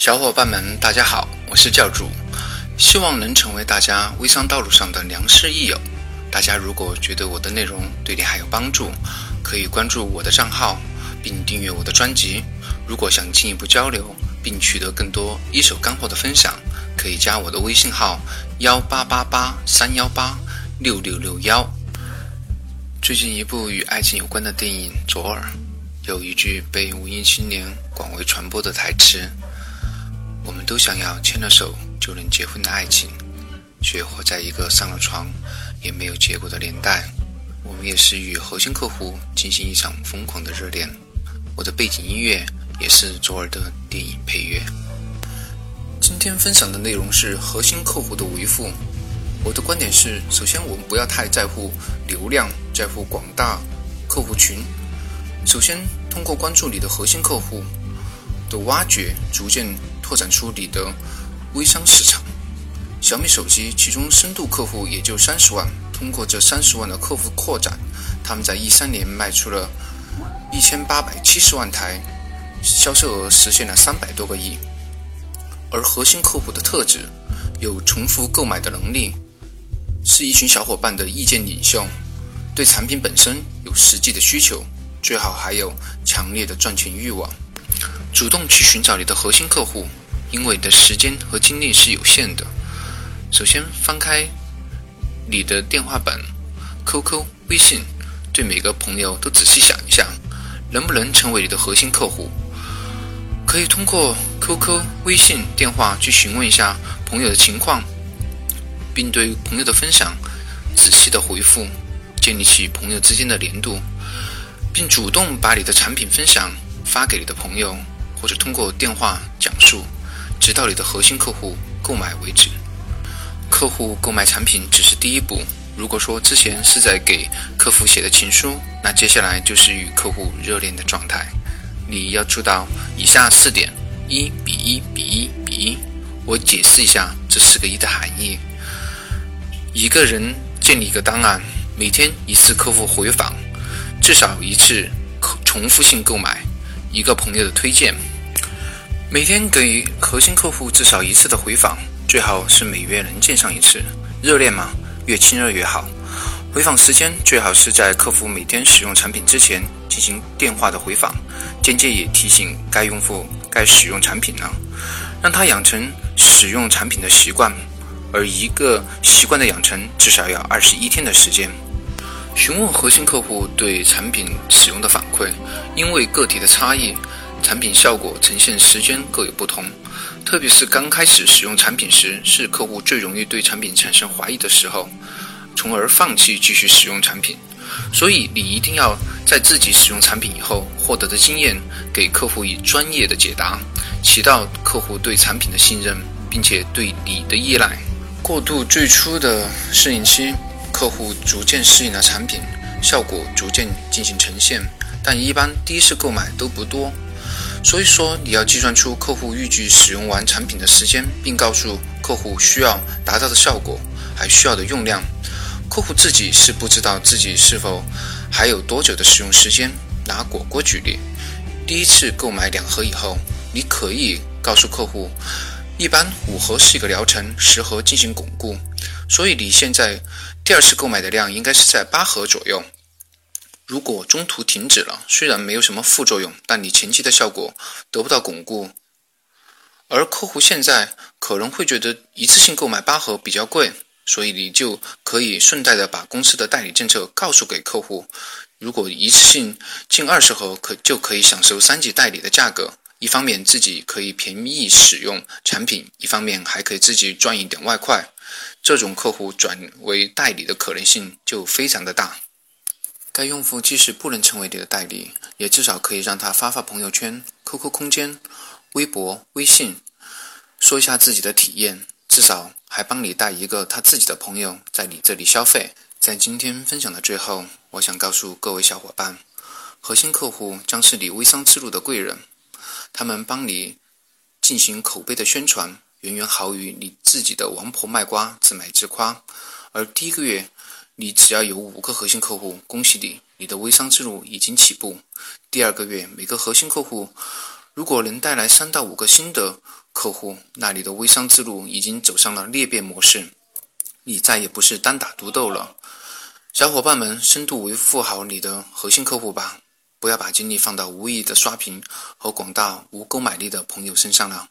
小伙伴们，大家好，我是教主，希望能成为大家微商道路上的良师益友。大家如果觉得我的内容对你还有帮助，可以关注我的账号，并订阅我的专辑。如果想进一步交流，并取得更多一手干货的分享，可以加我的微信号幺八八八三幺八六六六幺。最近一部与爱情有关的电影《左耳》，有一句被文艺青年广为传播的台词。我们都想要牵着手就能结婚的爱情，却活在一个上了床也没有结果的年代。我们也是与核心客户进行一场疯狂的热恋。我的背景音乐也是左耳的电影配乐。今天分享的内容是核心客户的维护。我的观点是：首先，我们不要太在乎流量，在乎广大客户群。首先，通过关注你的核心客户的挖掘，逐渐。拓展出你的微商市场。小米手机其中深度客户也就三十万，通过这三十万的客户扩展，他们在一三年卖出了一千八百七十万台，销售额实现了三百多个亿。而核心客户的特质有重复购买的能力，是一群小伙伴的意见领袖，对产品本身有实际的需求，最好还有强烈的赚钱欲望，主动去寻找你的核心客户。因为你的时间和精力是有限的。首先翻开你的电话本、QQ、微信，对每个朋友都仔细想一下，能不能成为你的核心客户？可以通过 QQ、微信、电话去询问一下朋友的情况，并对朋友的分享仔细的回复，建立起朋友之间的联度，并主动把你的产品分享发给你的朋友，或者通过电话讲述。直到你的核心客户购买为止。客户购买产品只是第一步。如果说之前是在给客户写的情书，那接下来就是与客户热恋的状态。你要做到以下四点：一比一比一比一。我解释一下这四个一的含义。一个人建立一个档案，每天一次客户回访，至少一次重复性购买，一个朋友的推荐。每天给核心客户至少一次的回访，最好是每月能见上一次。热恋嘛，越亲热越好。回访时间最好是在客户每天使用产品之前进行电话的回访，间接也提醒该用户该使用产品了，让他养成使用产品的习惯。而一个习惯的养成至少要二十一天的时间。询问核心客户对产品使用的反馈，因为个体的差异。产品效果呈现时间各有不同，特别是刚开始使用产品时，是客户最容易对产品产生怀疑的时候，从而放弃继续使用产品。所以，你一定要在自己使用产品以后获得的经验，给客户以专业的解答，起到客户对产品的信任，并且对你的依赖。过渡最初的适应期，客户逐渐适应了产品，效果逐渐进行呈现，但一般第一次购买都不多。所以说，你要计算出客户预计使用完产品的时间，并告诉客户需要达到的效果，还需要的用量。客户自己是不知道自己是否还有多久的使用时间。拿果果举例，第一次购买两盒以后，你可以告诉客户，一般五盒是一个疗程，十盒进行巩固。所以你现在第二次购买的量应该是在八盒左右。如果中途停止了，虽然没有什么副作用，但你前期的效果得不到巩固，而客户现在可能会觉得一次性购买八盒比较贵，所以你就可以顺带的把公司的代理政策告诉给客户。如果一次性进二十盒，可就可以享受三级代理的价格，一方面自己可以便宜使用产品，一方面还可以自己赚一点外快。这种客户转为代理的可能性就非常的大。该用户即使不能成为你的代理，也至少可以让他发发朋友圈、QQ 空间、微博、微信，说一下自己的体验，至少还帮你带一个他自己的朋友在你这里消费。在今天分享的最后，我想告诉各位小伙伴，核心客户将是你微商之路的贵人，他们帮你进行口碑的宣传，远远好于你自己的王婆卖瓜自卖自夸。而第一个月。你只要有五个核心客户，恭喜你，你的微商之路已经起步。第二个月，每个核心客户如果能带来三到五个新的客户，那你的微商之路已经走上了裂变模式，你再也不是单打独斗了。小伙伴们，深度维护好你的核心客户吧，不要把精力放到无意义的刷屏和广大无购买力的朋友身上了。